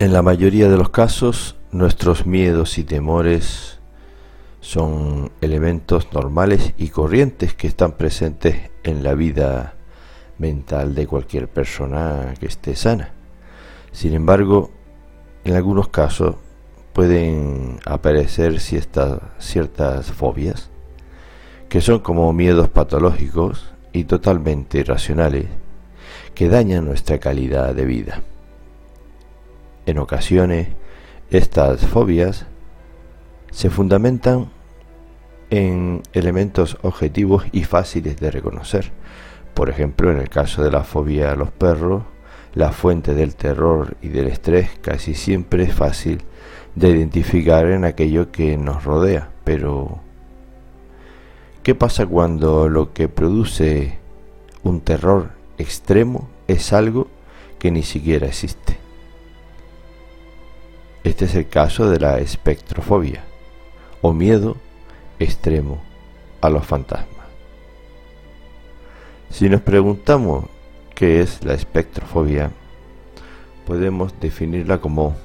En la mayoría de los casos, nuestros miedos y temores son elementos normales y corrientes que están presentes en la vida mental de cualquier persona que esté sana. Sin embargo, en algunos casos pueden aparecer ciertas, ciertas fobias que son como miedos patológicos y totalmente irracionales que dañan nuestra calidad de vida. En ocasiones, estas fobias se fundamentan en elementos objetivos y fáciles de reconocer. Por ejemplo, en el caso de la fobia a los perros, la fuente del terror y del estrés casi siempre es fácil de identificar en aquello que nos rodea. Pero, ¿qué pasa cuando lo que produce un terror extremo es algo que ni siquiera existe? Este es el caso de la espectrofobia o miedo extremo a los fantasmas. Si nos preguntamos qué es la espectrofobia, podemos definirla como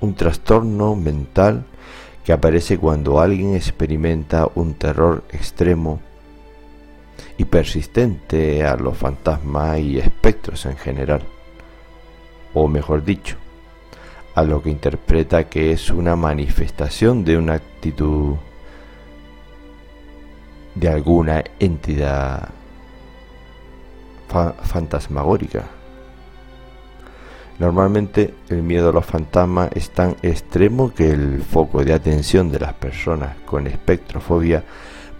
un trastorno mental que aparece cuando alguien experimenta un terror extremo y persistente a los fantasmas y espectros en general, o mejor dicho, a lo que interpreta que es una manifestación de una actitud de alguna entidad fantasmagórica. Normalmente el miedo a los fantasmas es tan extremo que el foco de atención de las personas con espectrofobia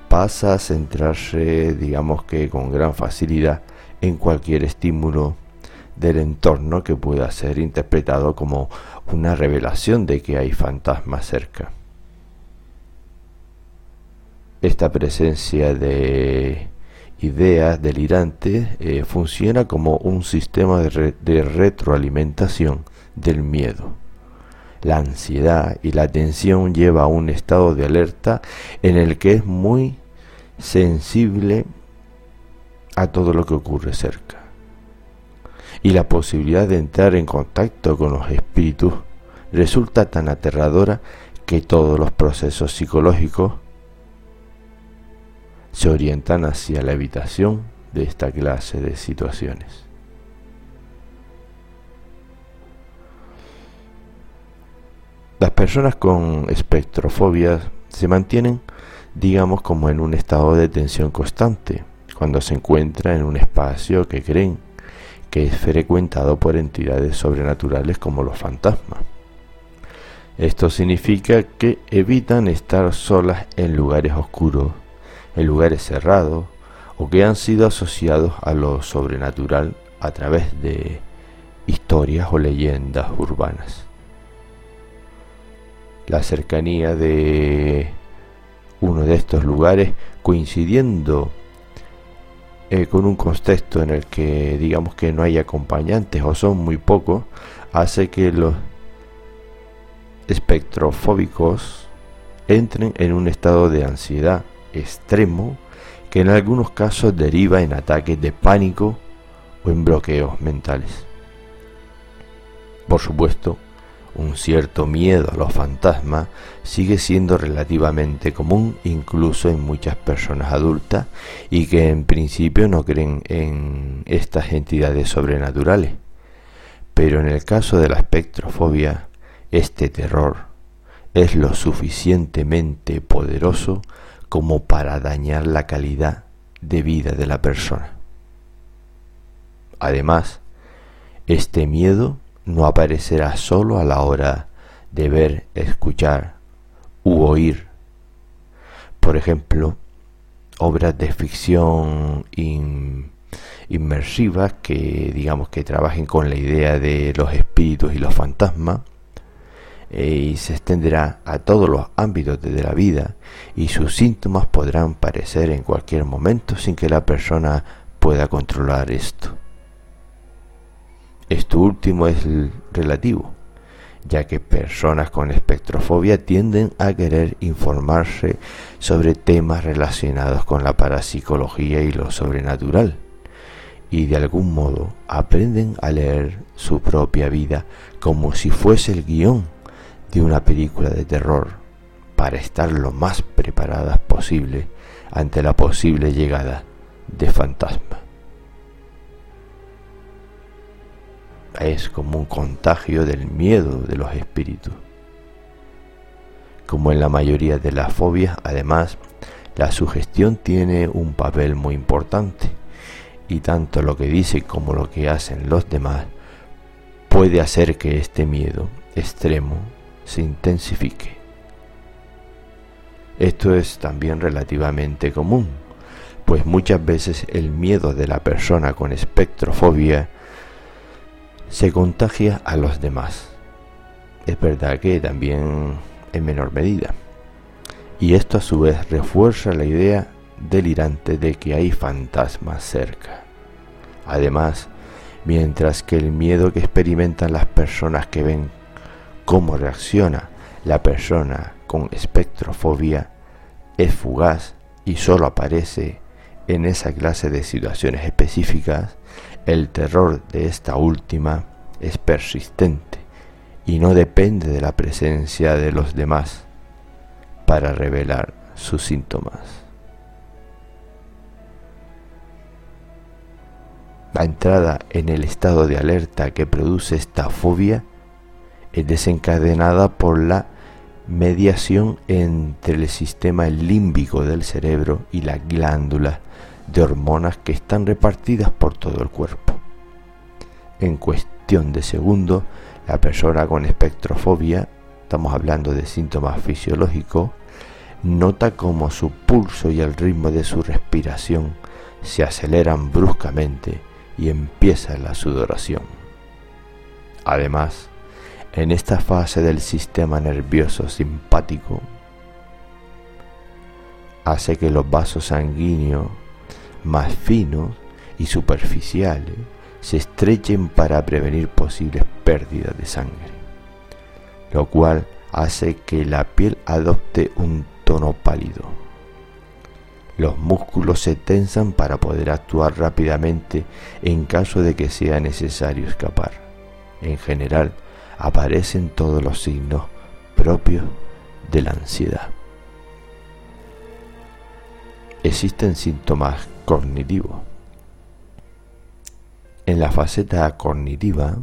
pasa a centrarse, digamos que con gran facilidad, en cualquier estímulo del entorno que pueda ser interpretado como una revelación de que hay fantasmas cerca. Esta presencia de ideas delirantes eh, funciona como un sistema de, de retroalimentación del miedo. La ansiedad y la tensión lleva a un estado de alerta en el que es muy sensible a todo lo que ocurre cerca. Y la posibilidad de entrar en contacto con los espíritus resulta tan aterradora que todos los procesos psicológicos se orientan hacia la evitación de esta clase de situaciones. Las personas con espectrofobia se mantienen, digamos, como en un estado de tensión constante cuando se encuentran en un espacio que creen que es frecuentado por entidades sobrenaturales como los fantasmas. Esto significa que evitan estar solas en lugares oscuros en lugares cerrados o que han sido asociados a lo sobrenatural a través de historias o leyendas urbanas. La cercanía de uno de estos lugares coincidiendo eh, con un contexto en el que digamos que no hay acompañantes o son muy pocos, hace que los espectrofóbicos entren en un estado de ansiedad extremo que en algunos casos deriva en ataques de pánico o en bloqueos mentales. Por supuesto, un cierto miedo a los fantasmas sigue siendo relativamente común incluso en muchas personas adultas y que en principio no creen en estas entidades sobrenaturales. Pero en el caso de la espectrofobia, este terror es lo suficientemente poderoso como para dañar la calidad de vida de la persona. Además, este miedo no aparecerá solo a la hora de ver, escuchar u oír. Por ejemplo, obras de ficción inmersivas que digamos que trabajen con la idea de los espíritus y los fantasmas eh, y se extenderá a todos los ámbitos de la vida y sus síntomas podrán parecer en cualquier momento sin que la persona pueda controlar esto. Esto último es relativo, ya que personas con espectrofobia tienden a querer informarse sobre temas relacionados con la parapsicología y lo sobrenatural, y de algún modo aprenden a leer su propia vida como si fuese el guion de una película de terror para estar lo más preparadas posible ante la posible llegada de fantasmas. Es como un contagio del miedo de los espíritus. Como en la mayoría de las fobias, además, la sugestión tiene un papel muy importante y tanto lo que dice como lo que hacen los demás puede hacer que este miedo extremo se intensifique. Esto es también relativamente común, pues muchas veces el miedo de la persona con espectrofobia se contagia a los demás. Es verdad que también en menor medida. Y esto a su vez refuerza la idea delirante de que hay fantasmas cerca. Además, mientras que el miedo que experimentan las personas que ven cómo reacciona la persona con espectrofobia es fugaz y solo aparece en esa clase de situaciones específicas, el terror de esta última es persistente y no depende de la presencia de los demás para revelar sus síntomas. La entrada en el estado de alerta que produce esta fobia es desencadenada por la mediación entre el sistema límbico del cerebro y las glándulas de hormonas que están repartidas por todo el cuerpo. En cuestión de segundos, la persona con espectrofobia, estamos hablando de síntomas fisiológicos, nota como su pulso y el ritmo de su respiración se aceleran bruscamente y empieza la sudoración. Además, en esta fase del sistema nervioso simpático, hace que los vasos sanguíneos más finos y superficiales se estrechen para prevenir posibles pérdidas de sangre, lo cual hace que la piel adopte un tono pálido los músculos se tensan para poder actuar rápidamente en caso de que sea necesario escapar. En general, aparecen todos los signos propios de la ansiedad. Existen síntomas cognitivos. En la faceta cognitiva,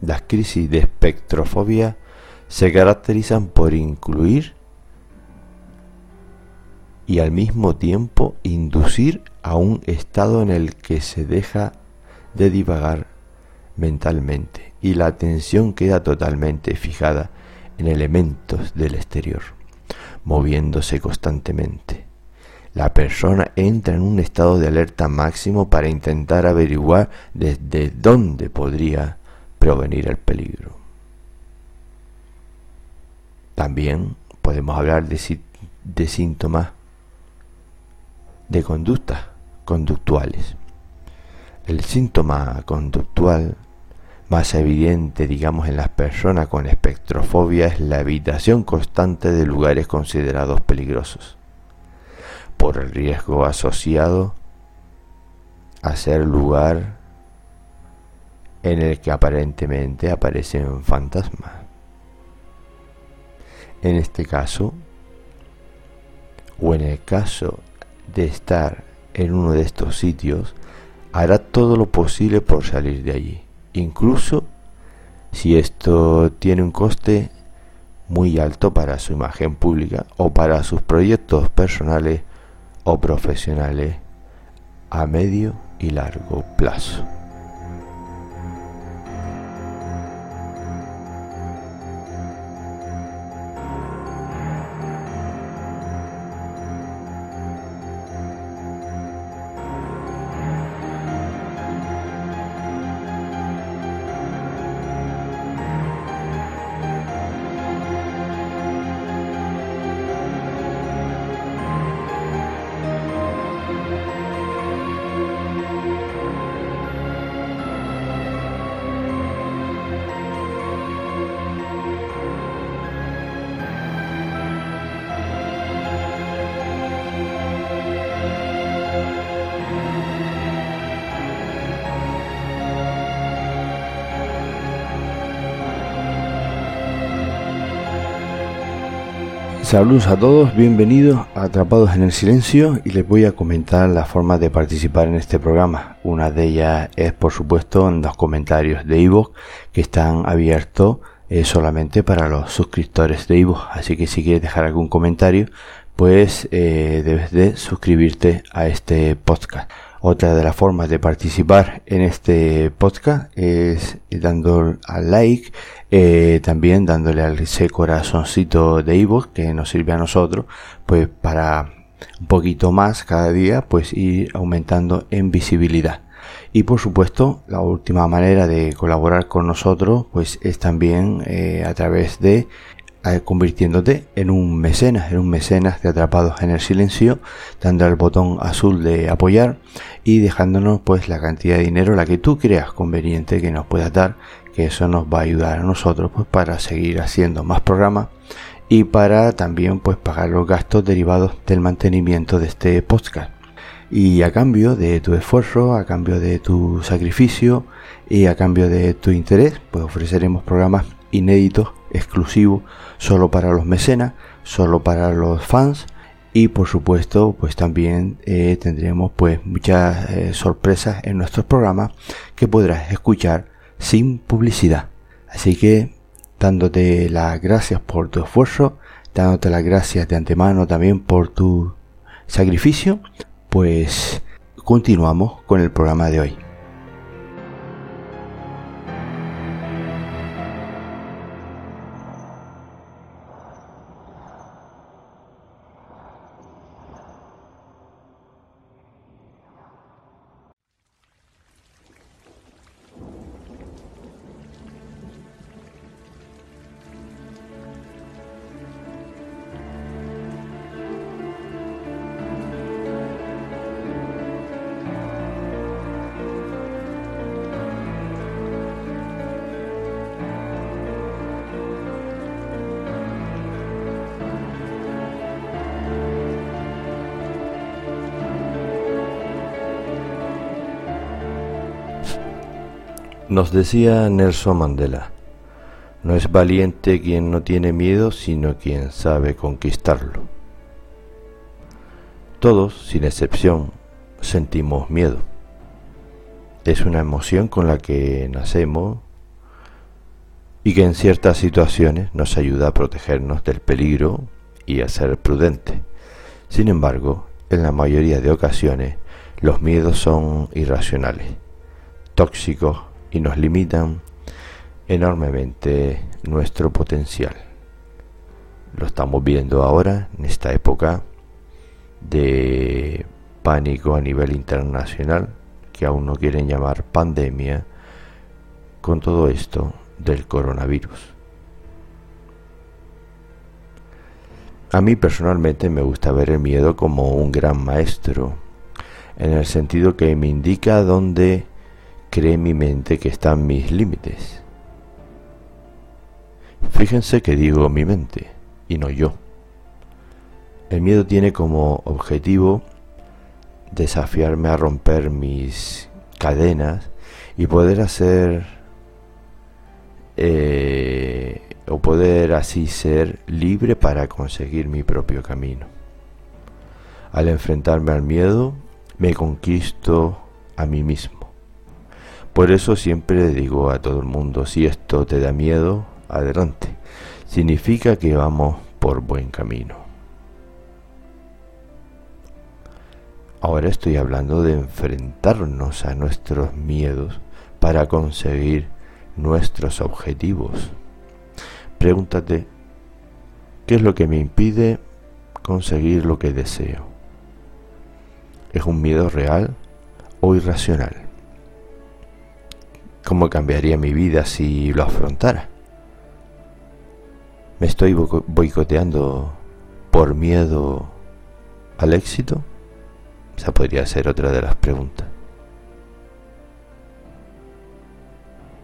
las crisis de espectrofobia se caracterizan por incluir y al mismo tiempo inducir a un estado en el que se deja de divagar mentalmente y la atención queda totalmente fijada en elementos del exterior, moviéndose constantemente. La persona entra en un estado de alerta máximo para intentar averiguar desde dónde podría provenir el peligro. También podemos hablar de, síntomas de conductas conductuales. El síntoma conductual más evidente, digamos, en las personas con espectrofobia es la evitación constante de lugares considerados peligrosos, por el riesgo asociado a ser lugar en el que aparentemente aparecen fantasmas. En este caso, o en el caso de estar en uno de estos sitios, hará todo lo posible por salir de allí, incluso si esto tiene un coste muy alto para su imagen pública o para sus proyectos personales o profesionales a medio y largo plazo. Saludos a todos, bienvenidos a Atrapados en el Silencio y les voy a comentar las formas de participar en este programa. Una de ellas es por supuesto en los comentarios de Ivo que están abiertos eh, solamente para los suscriptores de Ivo. Así que si quieres dejar algún comentario, pues eh, debes de suscribirte a este podcast. Otra de las formas de participar en este podcast es dando al like, eh, también dándole al ese corazoncito de ebook que nos sirve a nosotros, pues para un poquito más cada día, pues ir aumentando en visibilidad. Y por supuesto, la última manera de colaborar con nosotros, pues es también eh, a través de convirtiéndote en un mecenas, en un mecenas de Atrapados en el Silencio, dando al botón azul de apoyar y dejándonos pues la cantidad de dinero la que tú creas conveniente que nos puedas dar, que eso nos va a ayudar a nosotros pues para seguir haciendo más programas y para también pues pagar los gastos derivados del mantenimiento de este podcast. Y a cambio de tu esfuerzo, a cambio de tu sacrificio y a cambio de tu interés, pues ofreceremos programas inéditos, exclusivos, solo para los mecenas, solo para los fans y por supuesto pues también eh, tendremos pues muchas eh, sorpresas en nuestros programas que podrás escuchar sin publicidad. Así que dándote las gracias por tu esfuerzo, dándote las gracias de antemano también por tu sacrificio, pues continuamos con el programa de hoy. Nos decía Nelson Mandela, no es valiente quien no tiene miedo, sino quien sabe conquistarlo. Todos, sin excepción, sentimos miedo. Es una emoción con la que nacemos y que en ciertas situaciones nos ayuda a protegernos del peligro y a ser prudente. Sin embargo, en la mayoría de ocasiones, los miedos son irracionales, tóxicos y nos limitan enormemente nuestro potencial. Lo estamos viendo ahora en esta época de pánico a nivel internacional, que aún no quieren llamar pandemia, con todo esto del coronavirus. A mí personalmente me gusta ver el miedo como un gran maestro, en el sentido que me indica dónde cree mi mente que están mis límites. Fíjense que digo mi mente y no yo. El miedo tiene como objetivo desafiarme a romper mis cadenas y poder hacer eh, o poder así ser libre para conseguir mi propio camino. Al enfrentarme al miedo, me conquisto a mí mismo. Por eso siempre digo a todo el mundo, si esto te da miedo, adelante. Significa que vamos por buen camino. Ahora estoy hablando de enfrentarnos a nuestros miedos para conseguir nuestros objetivos. Pregúntate, ¿qué es lo que me impide conseguir lo que deseo? ¿Es un miedo real o irracional? ¿Cómo cambiaría mi vida si lo afrontara? ¿Me estoy boicoteando por miedo al éxito? Esa podría ser otra de las preguntas.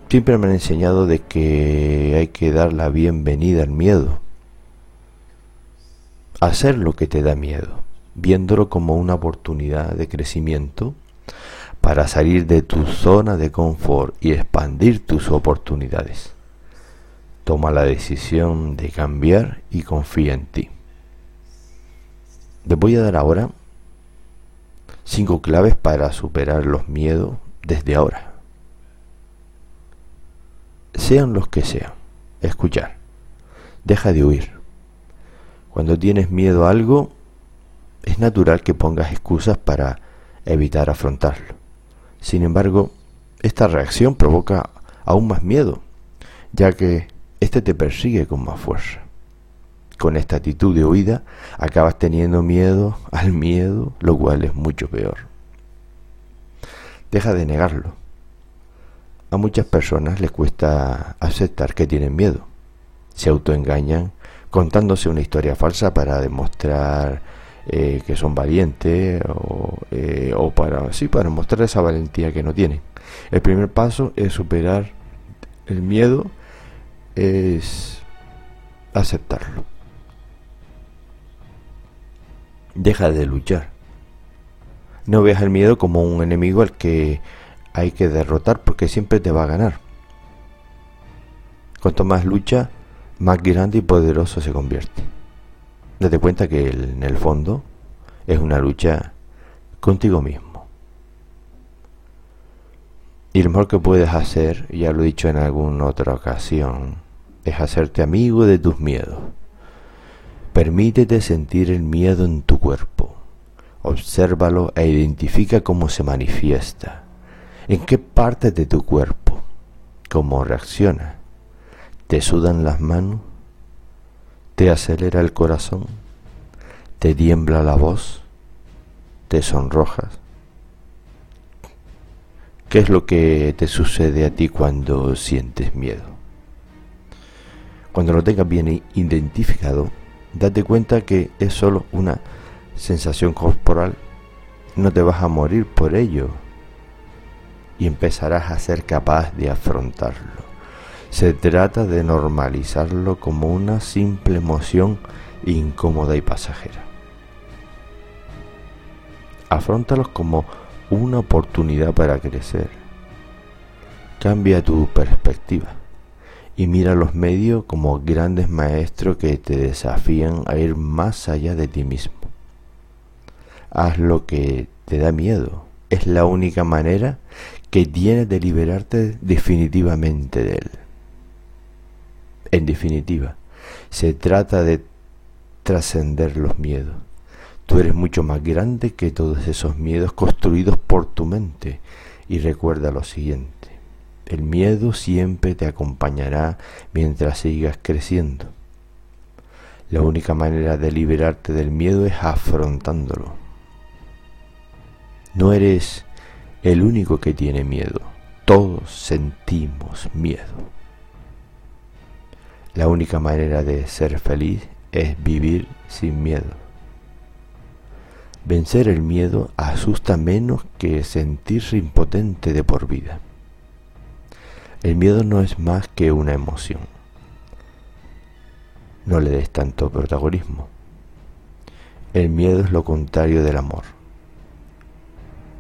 Siempre me han enseñado de que hay que dar la bienvenida al miedo. Hacer lo que te da miedo, viéndolo como una oportunidad de crecimiento para salir de tu zona de confort y expandir tus oportunidades. Toma la decisión de cambiar y confía en ti. Les voy a dar ahora cinco claves para superar los miedos desde ahora. Sean los que sean. Escuchar. Deja de huir. Cuando tienes miedo a algo, es natural que pongas excusas para evitar afrontarlo. Sin embargo, esta reacción provoca aún más miedo, ya que éste te persigue con más fuerza con esta actitud de huida, acabas teniendo miedo al miedo, lo cual es mucho peor. Deja de negarlo. A muchas personas les cuesta aceptar que tienen miedo. Se autoengañan contándose una historia falsa para demostrar eh, que son valientes o, eh, o, para sí para mostrar esa valentía que no tienen. El primer paso es superar el miedo, es aceptarlo. Deja de luchar. No veas el miedo como un enemigo al que hay que derrotar porque siempre te va a ganar. Cuanto más lucha, más grande y poderoso se convierte. Date cuenta que en el fondo es una lucha contigo mismo. Y lo mejor que puedes hacer, ya lo he dicho en alguna otra ocasión, es hacerte amigo de tus miedos. Permítete sentir el miedo en tu cuerpo. Obsérvalo e identifica cómo se manifiesta. ¿En qué parte de tu cuerpo? ¿Cómo reacciona? ¿Te sudan las manos? ¿Te acelera el corazón? ¿Te tiembla la voz? ¿Te sonrojas? ¿Qué es lo que te sucede a ti cuando sientes miedo? Cuando lo tengas bien identificado, date cuenta que es solo una sensación corporal. No te vas a morir por ello y empezarás a ser capaz de afrontarlo. Se trata de normalizarlo como una simple emoción incómoda y pasajera. Afrontalos como una oportunidad para crecer. Cambia tu perspectiva y mira los medios como grandes maestros que te desafían a ir más allá de ti mismo. Haz lo que te da miedo. Es la única manera que tienes de liberarte definitivamente de él. En definitiva, se trata de trascender los miedos. Tú eres mucho más grande que todos esos miedos construidos por tu mente. Y recuerda lo siguiente el miedo siempre te acompañará mientras sigas creciendo. La única manera de liberarte del miedo es afrontándolo. No eres el único que tiene miedo. Todos sentimos miedo. La única manera de ser feliz es vivir sin miedo. Vencer el miedo asusta menos que sentirse impotente de por vida. El miedo no es más que una emoción. No le des tanto protagonismo. El miedo es lo contrario del amor.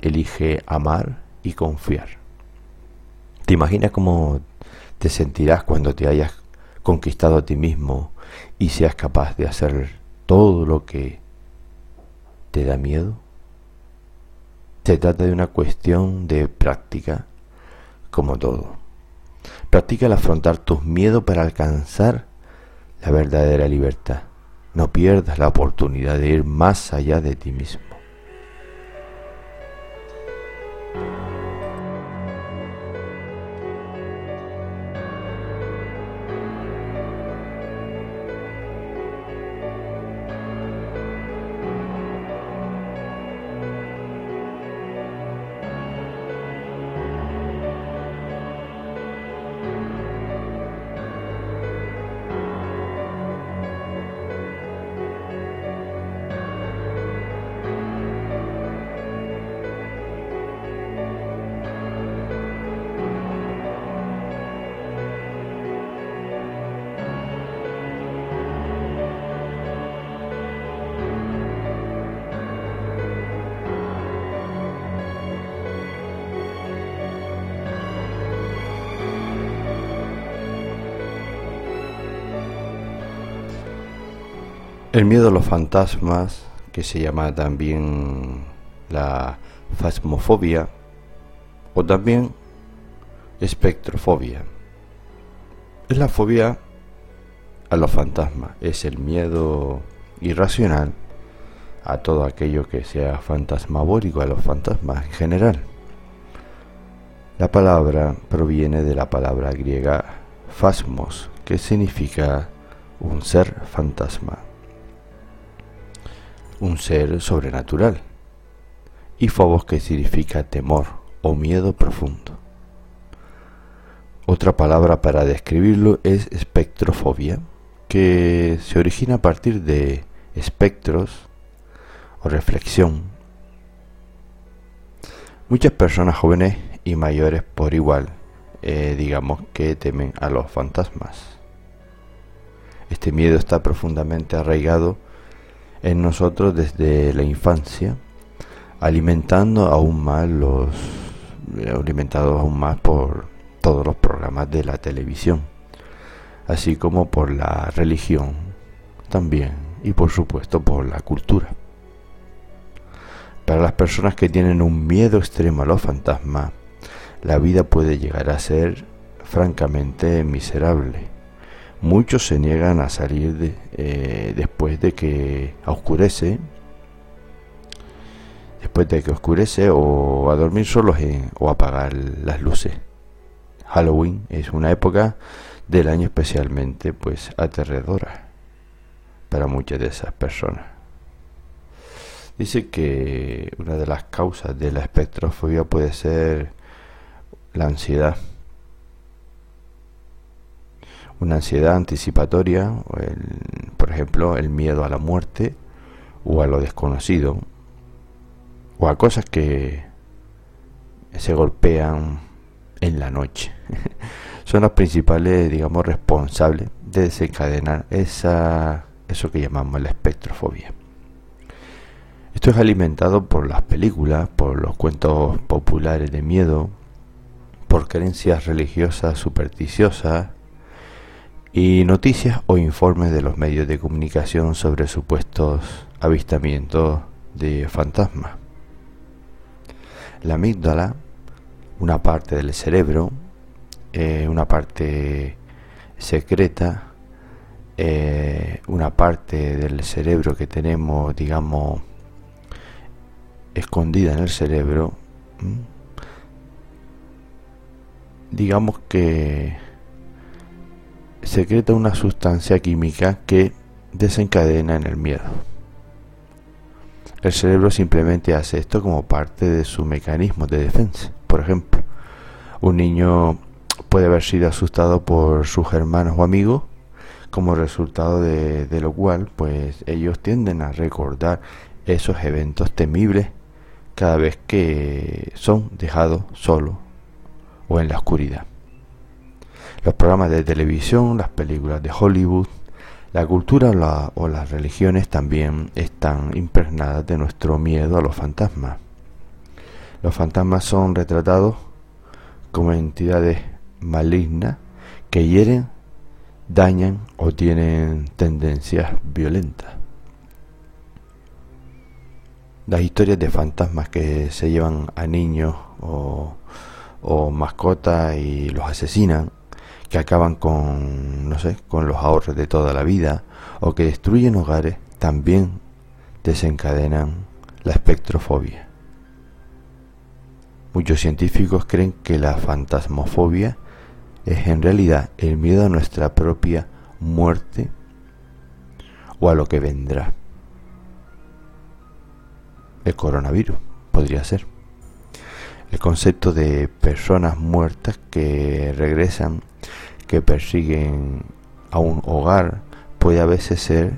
Elige amar y confiar. ¿Te imaginas cómo te sentirás cuando te hayas conquistado a ti mismo y seas capaz de hacer todo lo que te da miedo? Se trata de una cuestión de práctica, como todo. Practica el afrontar tus miedos para alcanzar la verdadera libertad. No pierdas la oportunidad de ir más allá de ti mismo. El miedo a los fantasmas, que se llama también la fasmofobia o también espectrofobia. Es la fobia a los fantasmas, es el miedo irracional a todo aquello que sea fantasmabórico, a los fantasmas en general. La palabra proviene de la palabra griega phasmos, que significa un ser fantasma, un ser sobrenatural, y phobos que significa temor o miedo profundo. Otra palabra para describirlo es espectrofobia, que se origina a partir de espectros o reflexión. Muchas personas jóvenes y mayores por igual, eh, digamos que temen a los fantasmas. Este miedo está profundamente arraigado en nosotros desde la infancia, alimentando aún más los alimentados aún más por todos los programas de la televisión, así como por la religión también y por supuesto por la cultura. Para las personas que tienen un miedo extremo a los fantasmas, la vida puede llegar a ser francamente miserable. Muchos se niegan a salir eh, después de que oscurece, después de que oscurece o a dormir solos o apagar las luces. Halloween es una época del año especialmente pues aterradora para muchas de esas personas. Dice que una de las causas de la espectrofobia puede ser la ansiedad. Una ansiedad anticipatoria, por ejemplo, el miedo a la muerte o a lo desconocido, o a cosas que se golpean en la noche. Son los principales, digamos, responsables de desencadenar esa, eso que llamamos la espectrofobia. Esto es alimentado por las películas, por los cuentos populares de miedo, por creencias religiosas supersticiosas y noticias o informes de los medios de comunicación sobre supuestos avistamientos de fantasmas. La amígdala, una parte del cerebro, eh, una parte secreta, eh, una parte del cerebro que tenemos, digamos, escondida en el cerebro, digamos que secreta una sustancia química que desencadena en el miedo. El cerebro simplemente hace esto como parte de su mecanismo de defensa. Por ejemplo, un niño puede haber sido asustado por sus hermanos o amigos, como resultado de, de lo cual, pues ellos tienden a recordar esos eventos temibles cada vez que son dejados solos o en la oscuridad. Los programas de televisión, las películas de Hollywood, la cultura o, las religiones también están impregnadas de nuestro miedo a los fantasmas. Los fantasmas son retratados como entidades malignas que hieren, dañan o tienen tendencias violentas. Las historias de fantasmas que se llevan a niños o, mascotas y los asesinan, que acaban con, no sé, con los ahorros de toda la vida, o que destruyen hogares, también desencadenan la espectrofobia. Muchos científicos creen que la fantasmofobia es en realidad el miedo a nuestra propia muerte o a lo que vendrá el coronavirus, podría ser. El concepto de personas muertas que regresan, que persiguen a un hogar, puede a veces ser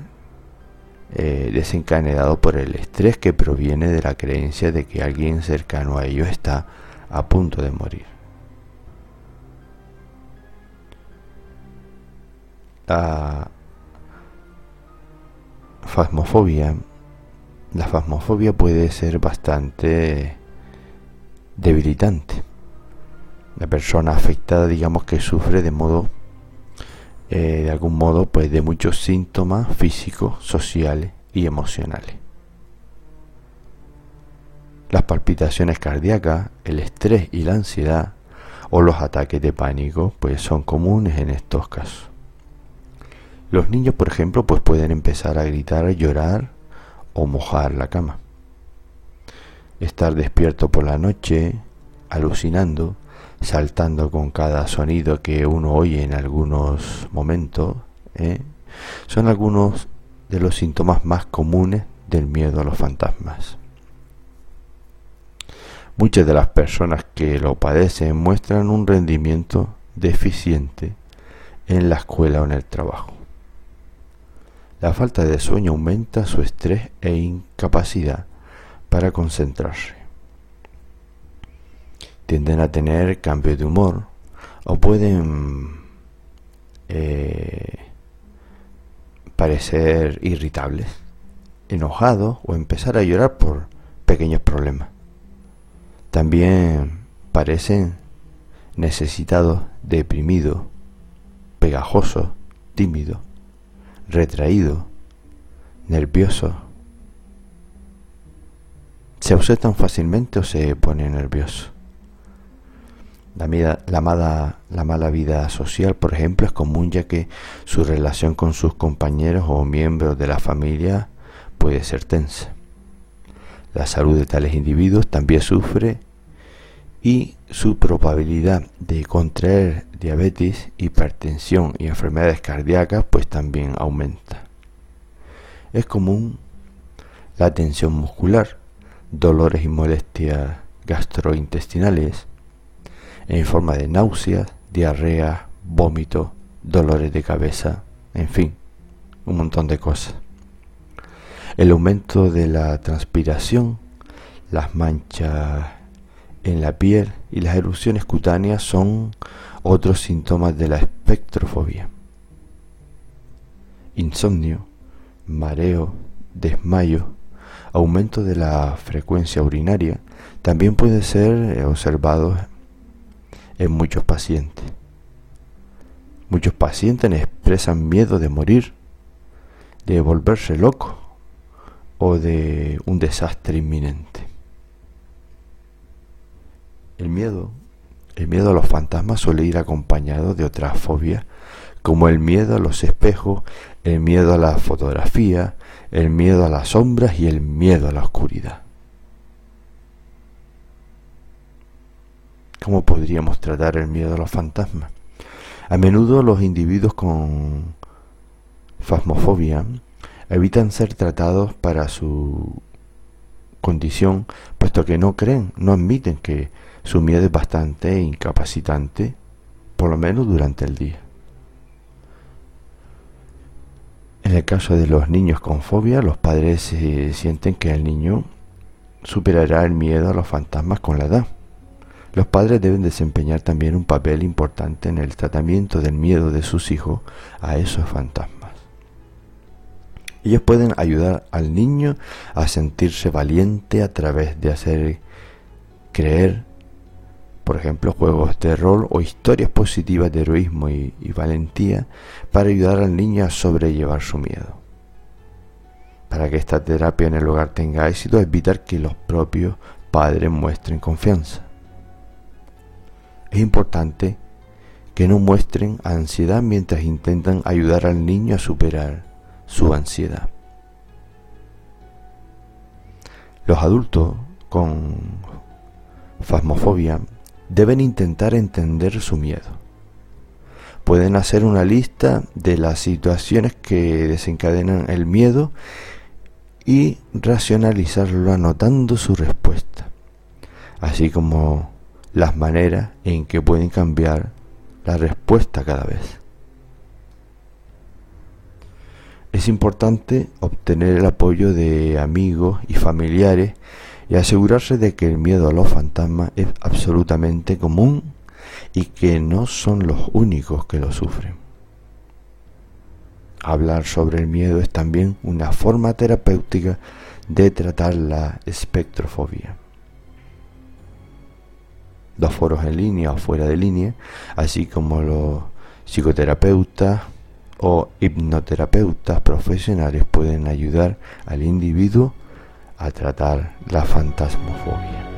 eh, desencadenado por el estrés que proviene de la creencia de que alguien cercano a ellos está a punto de morir. La fasmofobia la fasmofobia puede ser bastante debilitante. La persona afectada, digamos que sufre de modo, eh, de algún modo, pues de muchos síntomas físicos, sociales y emocionales. Las palpitaciones cardíacas, el estrés y la ansiedad o los ataques de pánico pues son comunes en estos casos. Los niños, por ejemplo, pues pueden empezar a gritar, llorar o mojar la cama. Estar despierto por la noche, alucinando, saltando con cada sonido que uno oye en algunos momentos, ¿eh? son algunos de los síntomas más comunes del miedo a los fantasmas. Muchas de las personas que lo padecen muestran un rendimiento deficiente en la escuela o en el trabajo. La falta de sueño aumenta su estrés e incapacidad para concentrarse. Tienden a tener cambios de humor o pueden eh, parecer irritables, enojados o empezar a llorar por pequeños problemas. También parecen necesitados, deprimidos, pegajosos, tímidos, retraídos, nerviosos. Se ausentan fácilmente o se ponen nerviosos. La, la, mala, la mala vida social, por ejemplo, es común ya que su relación con sus compañeros o miembros de la familia puede ser tensa. La salud de tales individuos también sufre y su probabilidad de contraer diabetes, hipertensión y enfermedades cardíacas pues también aumenta. Es común la tensión muscular, dolores y molestias gastrointestinales en forma de náuseas, diarrea, vómito, dolores de cabeza, en fin, un montón de cosas el aumento de la transpiración, las manchas en la piel y las erupciones cutáneas son otros síntomas de la espectrofobia. Insomnio, mareo, desmayo, aumento de la frecuencia urinaria también puede ser observado en muchos pacientes. Muchos pacientes expresan miedo de morir, de volverse loco o de un desastre inminente. El miedo, el miedo a los fantasmas suele ir acompañado de otras fobias, como el miedo a los espejos, el miedo a la fotografía, el miedo a las sombras y el miedo a la oscuridad. ¿Cómo podríamos tratar el miedo a los fantasmas? A menudo los individuos con fasmofobia evitan ser tratados para su condición, puesto que no creen, no admiten que su miedo es bastante incapacitante, por lo menos durante el día. En el caso de los niños con fobia, los padres sienten que el niño superará el miedo a los fantasmas con la edad. Los padres deben desempeñar también un papel importante en el tratamiento del miedo de sus hijos a esos fantasmas. Ellos pueden ayudar al niño a sentirse valiente a través de hacer creer, por ejemplo, juegos de rol o historias positivas de heroísmo y, valentía para ayudar al niño a sobrellevar su miedo. Para que esta terapia en el hogar tenga éxito, evitar que los propios padres muestren confianza. Es importante que no muestren ansiedad mientras intentan ayudar al niño a superar su ansiedad. Los adultos con fasmofobia deben intentar entender su miedo. Pueden hacer una lista de las situaciones que desencadenan el miedo y racionalizarlo anotando su respuesta, así como las maneras en que pueden cambiar la respuesta cada vez. Es importante obtener el apoyo de amigos y familiares y asegurarse de que el miedo a los fantasmas es absolutamente común y que no son los únicos que lo sufren. Hablar sobre el miedo es también una forma terapéutica de tratar la espectrofobia. Los foros en línea o fuera de línea, así como los psicoterapeutas, o hipnoterapeutas profesionales pueden ayudar al individuo a tratar la fantasmofobia.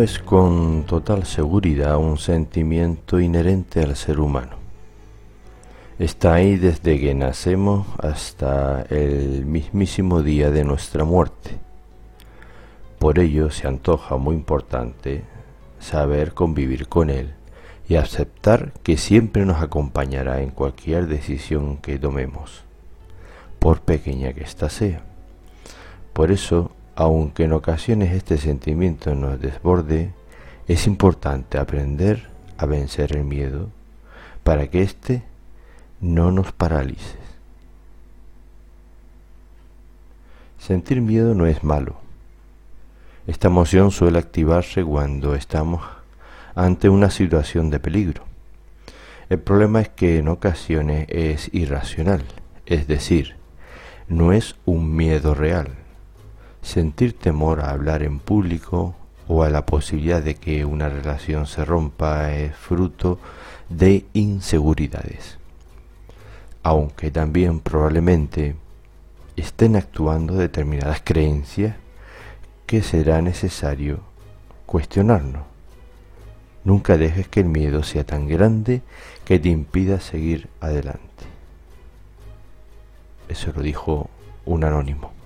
Es con total seguridad un sentimiento inherente al ser humano. Está ahí desde que nacemos hasta el mismísimo día de nuestra muerte. Por ello se antoja muy importante saber convivir con él y aceptar que siempre nos acompañará en cualquier decisión que tomemos, por pequeña que ésta sea. Por eso aunque en ocasiones este sentimiento nos desborde, es importante aprender a vencer el miedo para que éste no nos paralice. Sentir miedo no es malo. Esta emoción suele activarse cuando estamos ante una situación de peligro. El problema es que en ocasiones es irracional, es decir, no es un miedo real sentir temor a hablar en público o a la posibilidad de que una relación se rompa es fruto de inseguridades, aunque también probablemente estén actuando determinadas creencias que será necesario cuestionarnos. Nunca dejes que el miedo sea tan grande que te impida seguir adelante. Eso lo dijo un anónimo.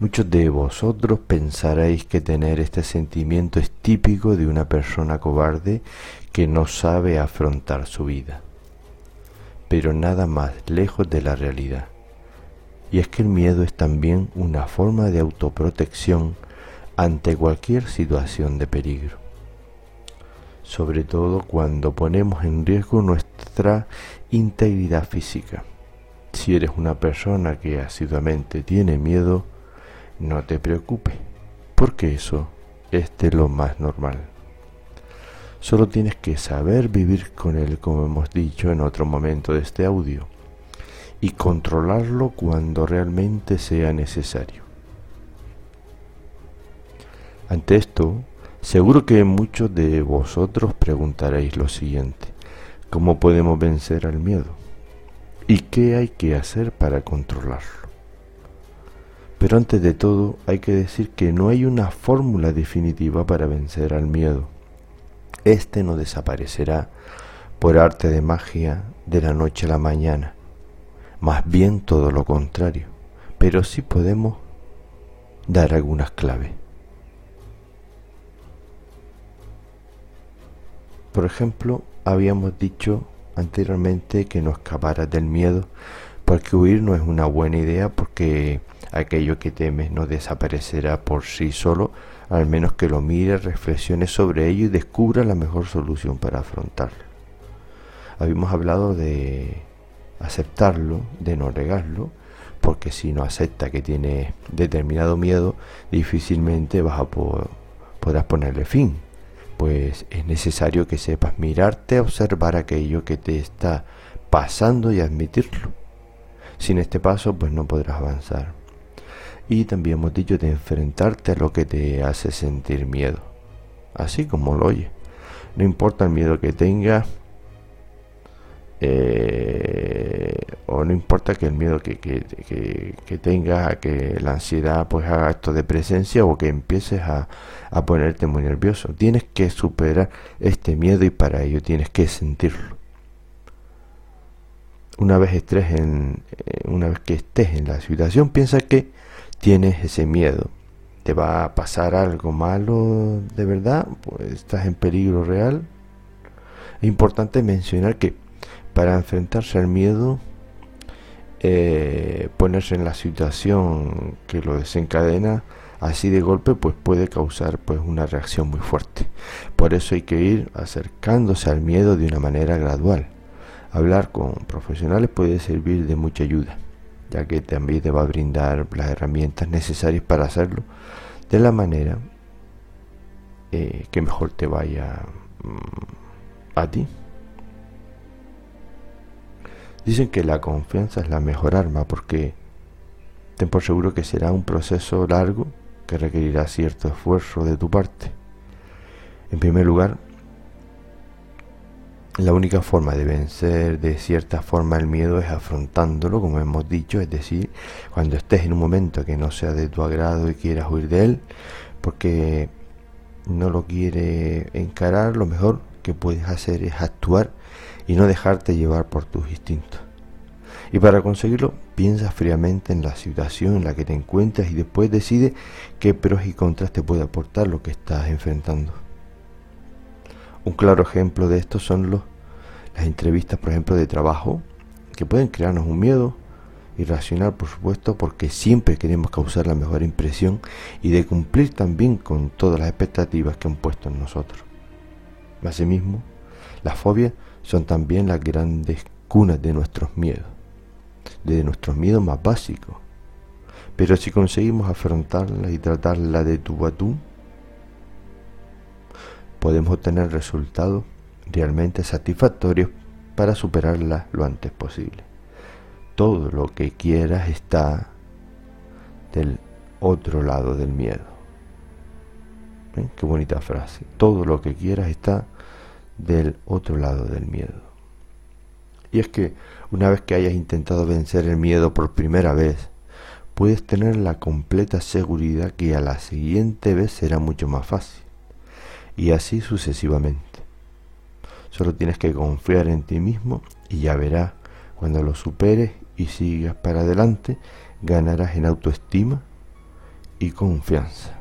Muchos de vosotros pensaréis que tener este sentimiento es típico de una persona cobarde que no sabe afrontar su vida, pero nada más lejos de la realidad. Y es que el miedo es también una forma de autoprotección ante cualquier situación de peligro, sobre todo cuando ponemos en riesgo nuestra integridad física. Si eres una persona que asiduamente tiene miedo, no te preocupes, porque eso es de lo más normal. Solo tienes que saber vivir con él, como hemos dicho en otro momento de este audio, y controlarlo cuando realmente sea necesario. Ante esto, seguro que muchos de vosotros preguntaréis lo siguiente, ¿cómo podemos vencer al miedo? ¿Y qué hay que hacer para controlarlo? Pero antes de todo hay que decir que no hay una fórmula definitiva para vencer al miedo. Este no desaparecerá por arte de magia de la noche a la mañana. Más bien todo lo contrario. Pero sí podemos dar algunas claves. Por ejemplo, habíamos dicho anteriormente que no escaparas del miedo, porque huir no es una buena idea porque aquello que temes no desaparecerá por sí solo, al menos que lo mire, reflexione sobre ello y descubra la mejor solución para afrontarlo. Habíamos hablado de aceptarlo, de no negarlo, porque si no acepta que tiene determinado miedo, difícilmente vas a podrás ponerle fin. Pues es necesario que sepas mirarte, observar aquello que te está pasando y admitirlo. Sin este paso, pues no podrás avanzar y también hemos dicho de enfrentarte a lo que te hace sentir miedo, así como lo oye. No importa el miedo que tengas, eh, o no importa que el miedo que, que, que, tengas, que la ansiedad pues haga esto de presencia o que empieces a, a ponerte muy nervioso. Tienes que superar este miedo y para ello tienes que sentirlo. Una vez, estés en, eh, una vez que estés en la situación, piensa que tienes ese miedo, te va a pasar algo malo de verdad, pues estás en peligro real. Es importante mencionar que para enfrentarse al miedo eh, ponerse en la situación que lo desencadena así de golpe pues puede causar pues una reacción muy fuerte. Por eso hay que ir acercándose al miedo de una manera gradual. Hablar con profesionales puede servir de mucha ayuda ya que también te va a brindar las herramientas necesarias para hacerlo de la manera eh, que mejor te vaya mm, a ti Dicen que la confianza es la mejor arma porque ten por seguro que será un proceso largo que requerirá cierto esfuerzo de tu parte. En primer lugar, la única forma de vencer de cierta forma el miedo es afrontándolo, como hemos dicho, es decir, cuando estés en un momento que no sea de tu agrado y quieras huir de él, porque no lo quiere encarar, lo mejor que puedes hacer es actuar y no dejarte llevar por tus instintos. Y para conseguirlo, piensa fríamente en la situación en la que te encuentras y después decide qué pros y contras te puede aportar lo que estás enfrentando. Un claro ejemplo de esto son los, las entrevistas, por ejemplo, de trabajo, que pueden crearnos un miedo irracional, por supuesto, porque siempre queremos causar la mejor impresión y de cumplir también con todas las expectativas que han puesto en nosotros. Asimismo, la fobia son también las grandes cunas de nuestros miedos, de nuestros miedos más básicos. Pero si conseguimos afrontarla y tratarla de tu a tú, podemos obtener resultados realmente satisfactorios para superarla lo antes posible. Todo lo que quieras está del otro lado del miedo. Qué bonita frase. Todo lo que quieras está del otro lado del miedo. Y es que una vez que hayas intentado vencer el miedo por primera vez, puedes tener la completa seguridad que a la siguiente vez será mucho más fácil. Y así sucesivamente. Solo tienes que confiar en ti mismo y ya verás, cuando lo superes y sigas para adelante, ganarás en autoestima y confianza.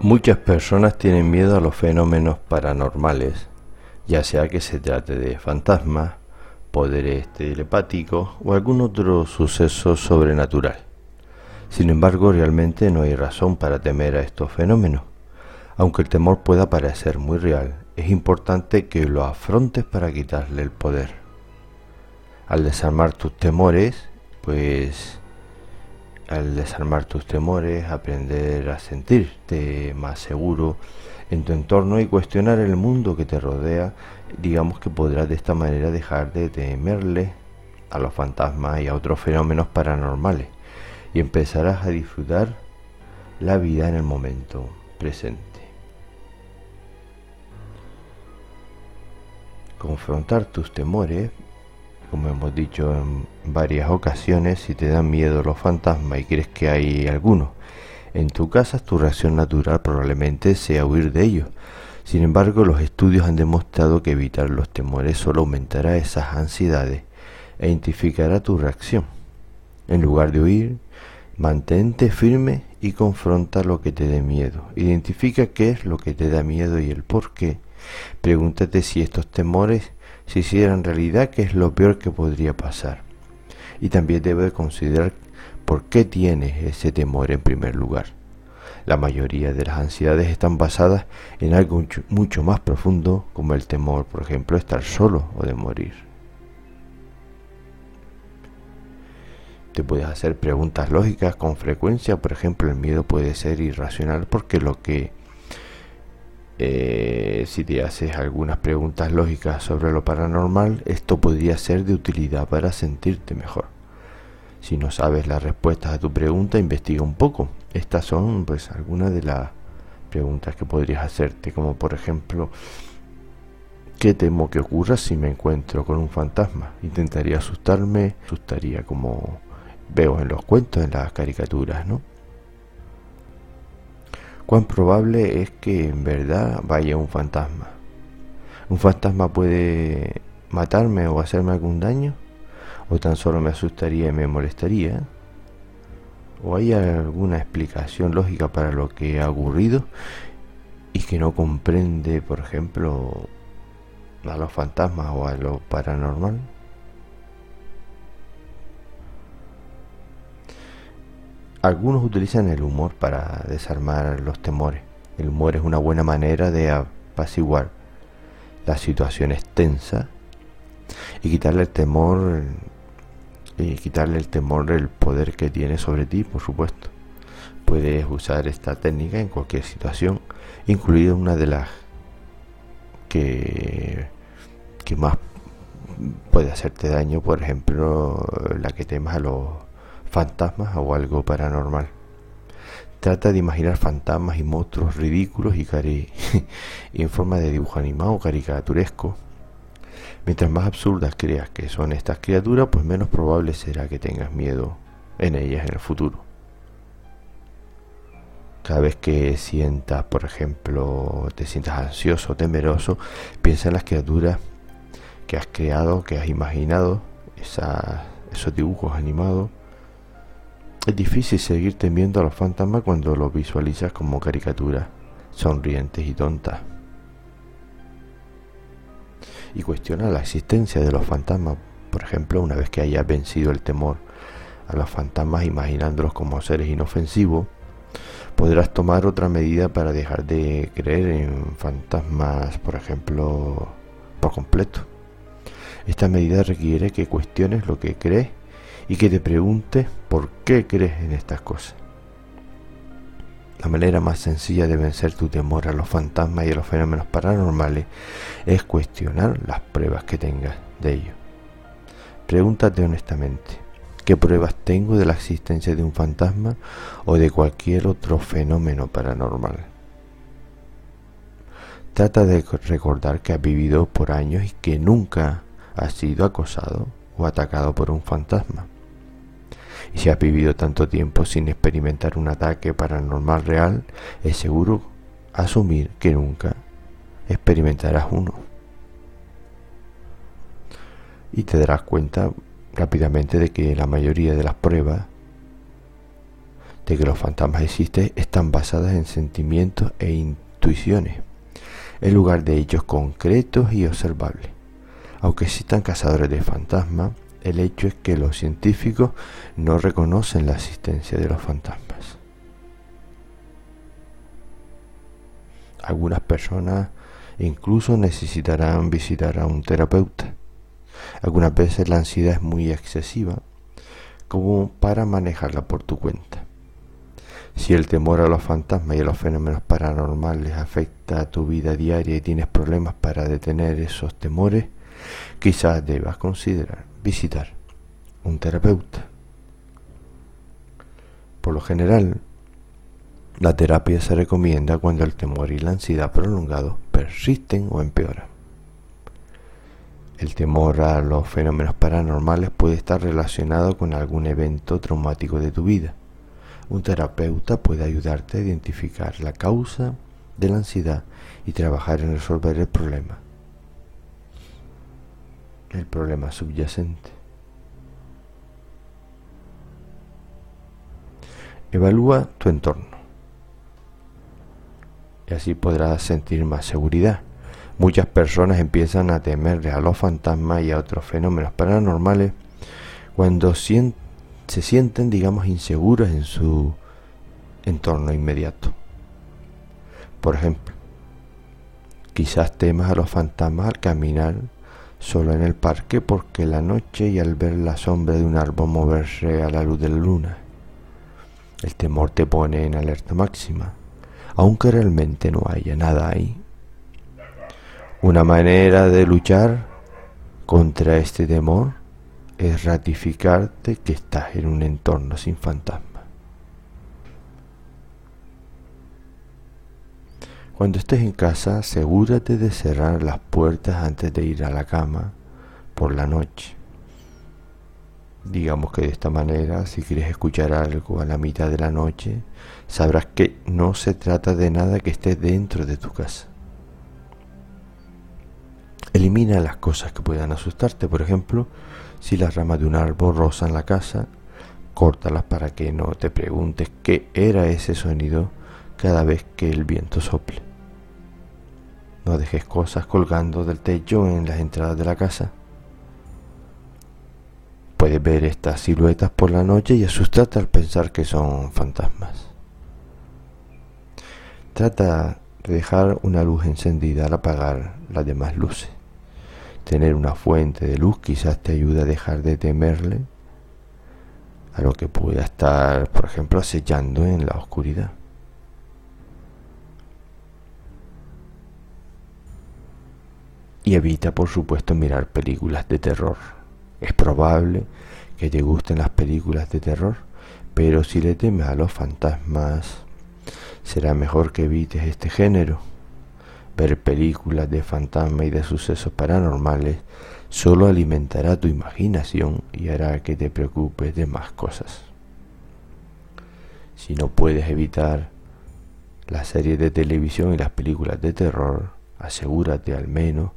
Muchas personas tienen miedo a los fenómenos paranormales, ya sea que se trate de fantasmas, poderes telepáticos o algún otro suceso sobrenatural. Sin embargo, realmente no hay razón para temer a estos fenómenos. Aunque el temor pueda parecer muy real, es importante que lo afrontes para quitarle el poder. Al desarmar tus temores, pues al desarmar tus temores, aprender a sentirte más seguro en tu entorno y cuestionar el mundo que te rodea, digamos que podrás de esta manera dejar de temerle a los fantasmas y a otros fenómenos paranormales y empezarás a disfrutar la vida en el momento presente. Confrontar tus temores como hemos dicho en varias ocasiones, si te dan miedo los fantasmas y crees que hay alguno en tu casa, tu reacción natural probablemente sea huir de ellos. Sin embargo, los estudios han demostrado que evitar los temores solo aumentará esas ansiedades e identificará tu reacción. En lugar de huir, mantente firme y confronta lo que te dé miedo. Identifica qué es lo que te da miedo y el por qué. Pregúntate si estos temores si hiciera realidad qué es lo peor que podría pasar. Y también debe considerar por qué tienes ese temor en primer lugar. La mayoría de las ansiedades están basadas en algo mucho más profundo como el temor, por ejemplo, de estar solo o de morir. Te puedes hacer preguntas lógicas con frecuencia, por ejemplo, el miedo puede ser irracional porque lo que eh, si te haces algunas preguntas lógicas sobre lo paranormal, esto podría ser de utilidad para sentirte mejor. Si no sabes las respuestas a tu pregunta, investiga un poco. Estas son pues algunas de las preguntas que podrías hacerte, como por ejemplo, ¿qué temo que ocurra si me encuentro con un fantasma? Intentaría asustarme, asustaría como veo en los cuentos, en las caricaturas, ¿no? Cuán probable es que en verdad vaya un fantasma. ¿Un fantasma puede matarme o hacerme algún daño? ¿O tan solo me asustaría y me molestaría? ¿O hay alguna explicación lógica para lo que ha ocurrido y que no comprende, por ejemplo, a los fantasmas o a lo paranormal? Algunos utilizan el humor para desarmar los temores. El humor es una buena manera de apaciguar la situación extensa y quitarle el temor y quitarle el temor el poder que tiene sobre ti, por supuesto. Puedes usar esta técnica en cualquier situación, incluida una de las que, que más puede hacerte daño, por ejemplo, la que temas a los fantasmas o algo paranormal. Trata de imaginar fantasmas y monstruos ridículos y, cari en forma de dibujo animado o caricaturesco. Mientras más absurdas creas que son estas criaturas, pues menos probable será que tengas miedo en ellas en el futuro. Cada vez que sientas, por ejemplo, te sientas ansioso temeroso, piensa en las criaturas que has creado, que has imaginado, esos dibujos animados es difícil seguir temiendo a los fantasmas cuando los visualizas como caricaturas sonrientes y tontas. Y cuestiona la existencia de los fantasmas, por ejemplo, una vez que hayas vencido el temor a los fantasmas imaginándolos como seres inofensivos, podrás tomar otra medida para dejar de creer en fantasmas, por ejemplo, por completo. Esta medida requiere que cuestiones lo que crees y que te preguntes por qué crees en estas cosas. La manera más sencilla de vencer tu temor a los fantasmas y a los fenómenos paranormales es cuestionar las pruebas que tengas de ello. Pregúntate honestamente, ¿qué pruebas tengo de la existencia de un fantasma o de cualquier otro fenómeno paranormal? Trata de recordar que has vivido por años y que nunca has sido acosado o atacado por un fantasma. Y si has vivido tanto tiempo sin experimentar un ataque paranormal real, es seguro asumir que nunca experimentarás uno. Y te darás cuenta rápidamente de que la mayoría de las pruebas de que los fantasmas existen están basadas en sentimientos e intuiciones, en lugar de hechos concretos y observables. Aunque existan cazadores de fantasmas, el hecho es que los científicos no reconocen la existencia de los fantasmas. Algunas personas incluso necesitarán visitar a un terapeuta. Algunas veces la ansiedad es muy excesiva como para manejarla por tu cuenta. Si el temor a los fantasmas y a los fenómenos paranormales afecta a tu vida diaria y tienes problemas para detener esos temores, quizás debas considerar visitar un terapeuta. Por lo general, la terapia se recomienda cuando el temor y la ansiedad prolongados persisten o empeoran. El temor a los fenómenos paranormales puede estar relacionado con algún evento traumático de tu vida. Un terapeuta puede ayudarte a identificar la causa de la ansiedad y trabajar en resolver el problema el problema subyacente. Evalúa tu entorno y así podrás sentir más seguridad. Muchas personas empiezan a temerle a los fantasmas y a otros fenómenos paranormales cuando se sienten, digamos, inseguros en su entorno inmediato. Por ejemplo, quizás temas a los fantasmas al caminar solo en el parque porque la noche y al ver la sombra de un árbol moverse a la luz de la luna. El temor te pone en alerta máxima, aunque realmente no haya nada ahí. Una manera de luchar contra este temor es ratificarte que estás en un entorno sin fantasma. Cuando estés en casa, asegúrate de cerrar las puertas antes de ir a la cama por la noche. Digamos que de esta manera, si quieres escuchar algo a la mitad de la noche, sabrás que no se trata de nada que esté dentro de tu casa. Elimina las cosas que puedan asustarte, por ejemplo, si las ramas de un árbol rozan la casa, córtalas para que no te preguntes qué era ese sonido cada vez que el viento sople. No dejes cosas colgando del techo en las entradas de la casa. Puedes ver estas siluetas por la noche y asustarte al pensar que son fantasmas. Trata de dejar una luz encendida al apagar las demás luces. Tener una fuente de luz quizás te ayude a dejar de temerle a lo que pueda estar, por ejemplo, acechando en la oscuridad. Y evita, por supuesto, mirar películas de terror. Es probable que te gusten las películas de terror, pero si le temes a los fantasmas, será mejor que evites este género. Ver películas de fantasmas y de sucesos paranormales solo alimentará tu imaginación y hará que te preocupes de más cosas. Si no puedes evitar las series de televisión y las películas de terror, asegúrate al menos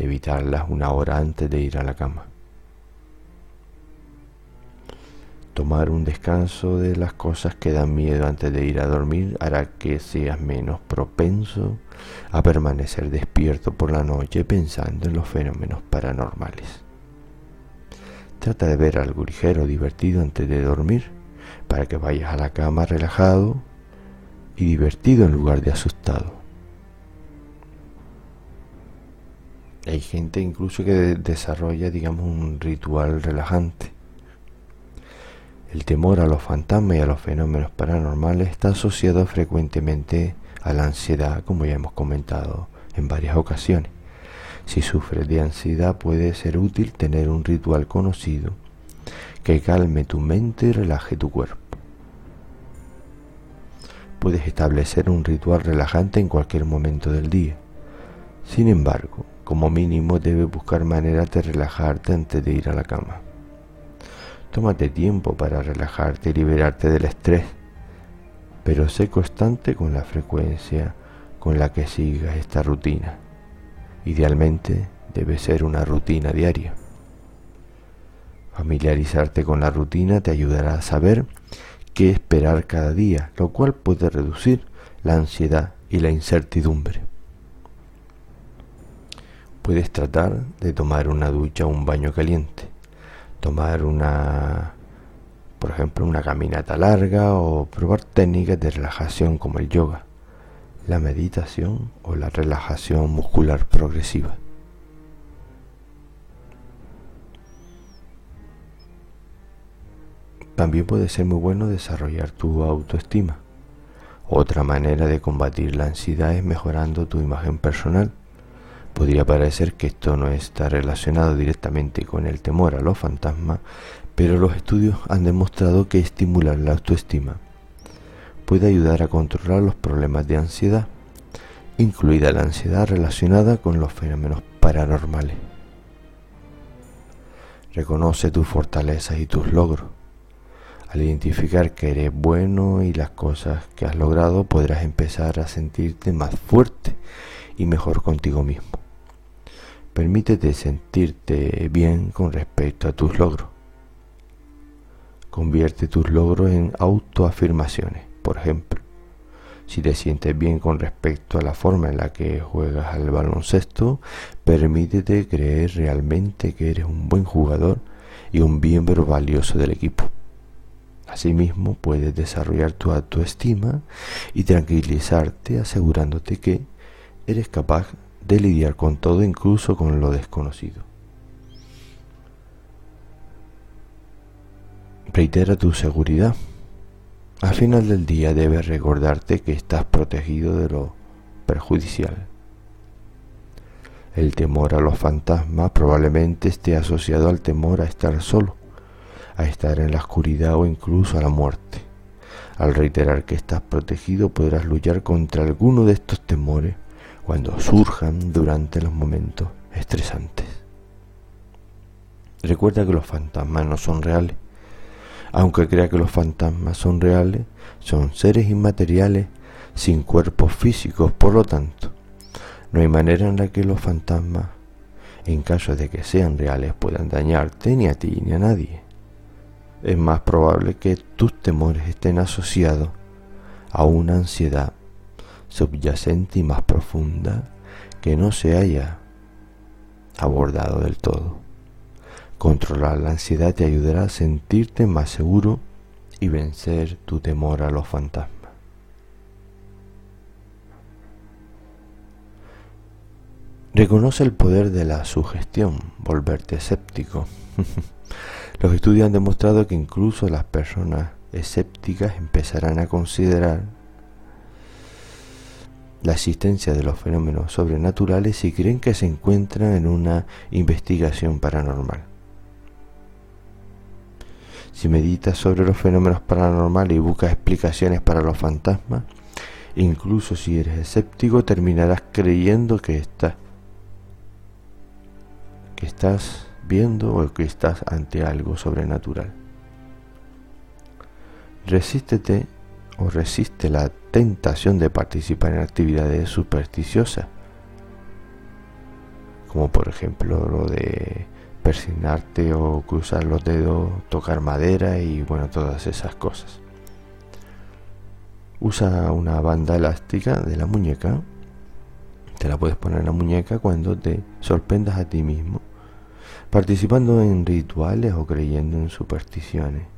evitarlas una hora antes de ir a la cama. Tomar un descanso de las cosas que dan miedo antes de ir a dormir hará que seas menos propenso a permanecer despierto por la noche pensando en los fenómenos paranormales. Trata de ver algo ligero, divertido antes de dormir, para que vayas a la cama relajado y divertido en lugar de asustado. Hay gente incluso que desarrolla, digamos, un ritual relajante. El temor a los fantasmas y a los fenómenos paranormales está asociado frecuentemente a la ansiedad, como ya hemos comentado en varias ocasiones. Si sufres de ansiedad puede ser útil tener un ritual conocido que calme tu mente y relaje tu cuerpo. Puedes establecer un ritual relajante en cualquier momento del día. Sin embargo, como mínimo debes buscar maneras de relajarte antes de ir a la cama. Tómate tiempo para relajarte y liberarte del estrés, pero sé constante con la frecuencia con la que sigas esta rutina. Idealmente debe ser una rutina diaria. Familiarizarte con la rutina te ayudará a saber qué esperar cada día, lo cual puede reducir la ansiedad y la incertidumbre. Puedes tratar de tomar una ducha o un baño caliente, tomar una, por ejemplo, una caminata larga o probar técnicas de relajación como el yoga, la meditación o la relajación muscular progresiva. También puede ser muy bueno desarrollar tu autoestima. Otra manera de combatir la ansiedad es mejorando tu imagen personal Podría parecer que esto no está relacionado directamente con el temor a los fantasmas, pero los estudios han demostrado que estimular la autoestima puede ayudar a controlar los problemas de ansiedad, incluida la ansiedad relacionada con los fenómenos paranormales. Reconoce tus fortalezas y tus logros. Al identificar que eres bueno y las cosas que has logrado, podrás empezar a sentirte más fuerte y mejor contigo mismo. Permítete sentirte bien con respecto a tus logros. Convierte tus logros en autoafirmaciones. Por ejemplo, Si te sientes bien con respecto a la forma en la que juegas al baloncesto, permítete creer realmente que eres un buen jugador y un miembro valioso del equipo. Asimismo, puedes desarrollar tu autoestima y tranquilizarte asegurándote que eres capaz de lidiar con todo, incluso con lo desconocido. Reitera tu seguridad. Al final del día debes recordarte que estás protegido de lo perjudicial. El temor a los fantasmas probablemente esté asociado al temor a estar solo, a estar en la oscuridad o incluso a la muerte. Al reiterar que estás protegido podrás luchar contra alguno de estos temores cuando surjan durante los momentos estresantes. Recuerda que los fantasmas no son reales aunque crea que los fantasmas son reales, son seres inmateriales sin cuerpos físicos, por lo tanto, no hay manera en la que los fantasmas, en caso de que sean reales, puedan dañarte ni a ti ni a nadie. Es más probable que tus temores estén asociados a una ansiedad subyacente y más profunda que no se haya abordado del todo. Controlar la ansiedad te ayudará a sentirte más seguro y vencer tu temor a los fantasmas. Reconoce el poder de la sugestión, volverte escéptico. Los estudios han demostrado que incluso las personas escépticas empezarán a considerar la existencia de los fenómenos sobrenaturales si creen que se encuentran en una investigación paranormal. Si meditas sobre los fenómenos paranormales y buscas explicaciones para los fantasmas, incluso si eres escéptico, terminarás creyendo que estás, que estás viendo o que estás ante algo sobrenatural. Resístete o resiste la tentación de participar en actividades supersticiosas, como por ejemplo lo de persignarte o cruzar los dedos, tocar madera y bueno, todas esas cosas. Usa una banda elástica de la muñeca. Te la puedes poner en la muñeca cuando te sorprendas a ti mismo, participando en rituales o creyendo en supersticiones.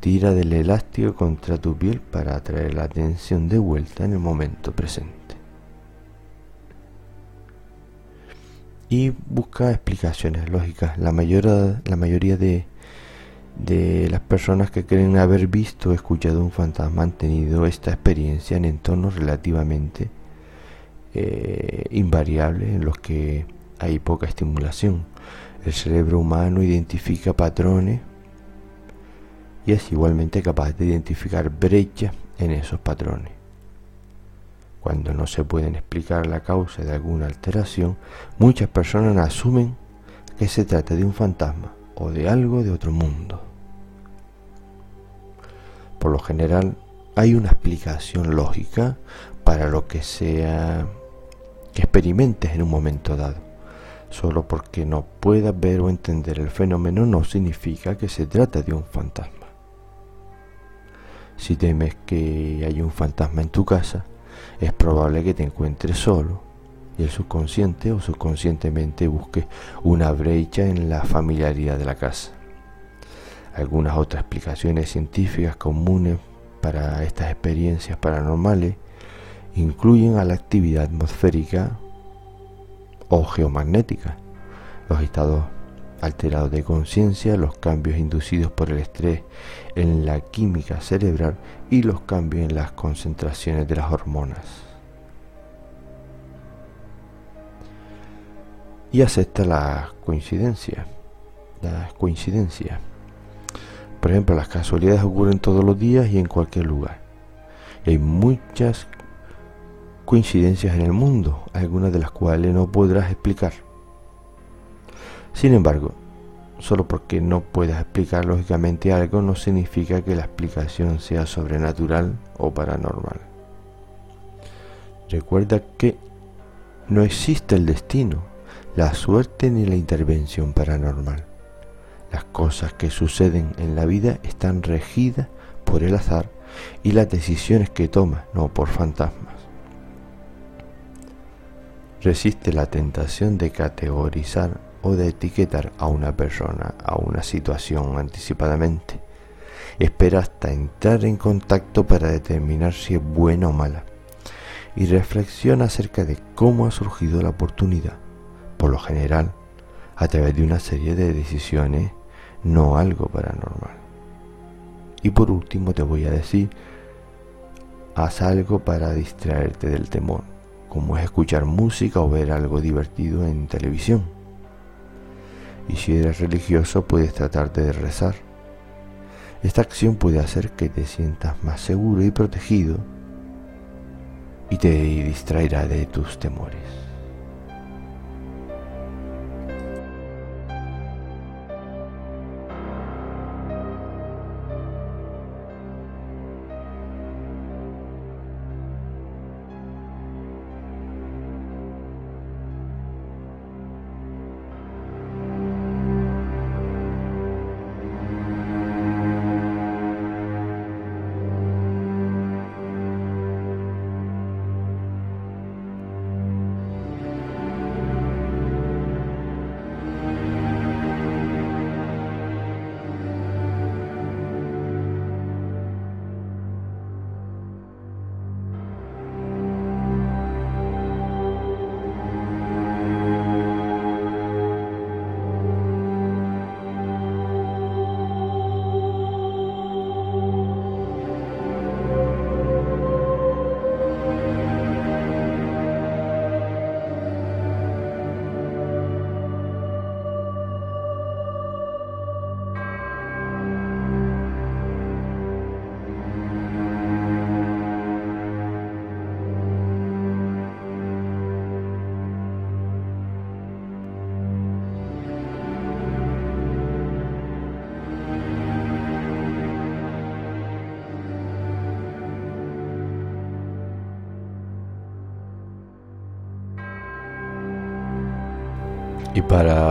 Tira del elástico contra tu piel para atraer la atención de vuelta en el momento presente. y busca explicaciones lógicas. La, mayoría, la mayoría de, de las personas que creen haber visto o escuchado un fantasma han tenido esta experiencia en entornos relativamente eh, invariables en los que hay poca estimulación. El cerebro humano identifica patrones y es igualmente capaz de identificar brechas en esos patrones. Cuando no se pueden explicar la causa de alguna alteración, muchas personas asumen que se trata de un fantasma o de algo de otro mundo. Por lo general, hay una explicación lógica para lo que sea que experimentes en un momento dado. Solo porque no puedas ver o entender el fenómeno no significa que se trata de un fantasma. Si temes que haya un fantasma en tu casa, es probable que te encuentres solo y el subconsciente o subconscientemente busque una brecha en la familiaridad de la casa. Algunas otras explicaciones científicas comunes para estas experiencias paranormales incluyen a la actividad atmosférica o geomagnética, los estados alterados de conciencia, los cambios inducidos por el estrés en la química cerebral y los cambios en las concentraciones de las hormonas. Y acepta la coincidencia. Las coincidencias. Por ejemplo, las casualidades ocurren todos los días y en cualquier lugar. hay muchas coincidencias en el mundo, algunas de las cuales no podrás explicar. Sin embargo, solo porque no puedas explicar lógicamente algo no significa que la explicación sea sobrenatural o paranormal. Recuerda que no existe el destino, la suerte ni la intervención paranormal. Las cosas que suceden en la vida están regidas por el azar y las decisiones que tomas, no por fantasmas. Resiste la tentación de categorizar o de etiquetar a una persona, a una situación anticipadamente. Espera hasta entrar en contacto para determinar si es buena o mala. Y reflexiona acerca de cómo ha surgido la oportunidad. Por lo general, a través de una serie de decisiones, no algo paranormal. Y por último te voy a decir, haz algo para distraerte del temor, como es escuchar música o ver algo divertido en televisión. Y si eres religioso puedes tratarte de rezar. Esta acción puede hacer que te sientas más seguro y protegido y te distraerá de tus temores.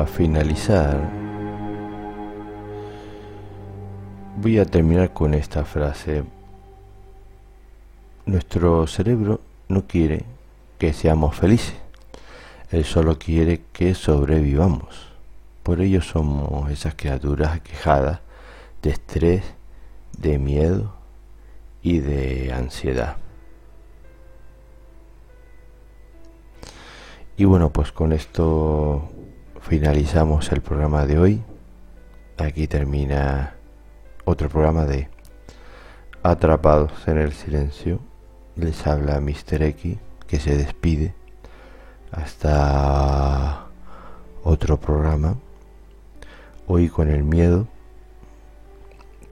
Finalizar, voy a terminar con esta frase. Nuestro cerebro no quiere que seamos felices, él solo quiere que sobrevivamos. Por ello somos esas criaturas aquejadas de estrés, de miedo y de ansiedad. Y bueno, pues con esto finalizamos el programa de hoy. Aquí termina otro programa de Atrapados en el Silencio. Les habla Mr. X que se despide. Hasta otro programa. Hoy con el miedo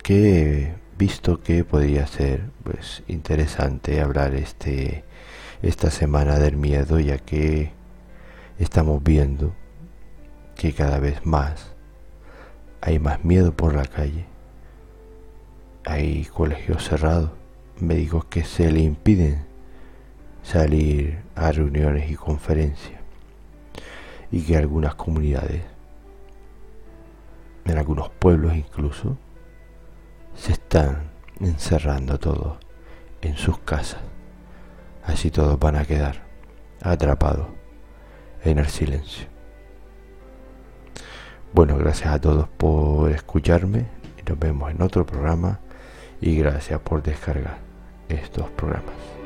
que visto que podría ser pues interesante hablar este esta semana del miedo ya que estamos viendo que cada vez más hay más miedo por la calle. Hay colegios cerrados, médicos que se le impiden salir a reuniones y conferencias. Y que algunas comunidades, en algunos pueblos incluso, se están encerrando todos en sus casas. Así todos van a quedar atrapados en el silencio. Bueno, gracias a todos por escucharme nos vemos en otro programa y gracias por descargar estos programas.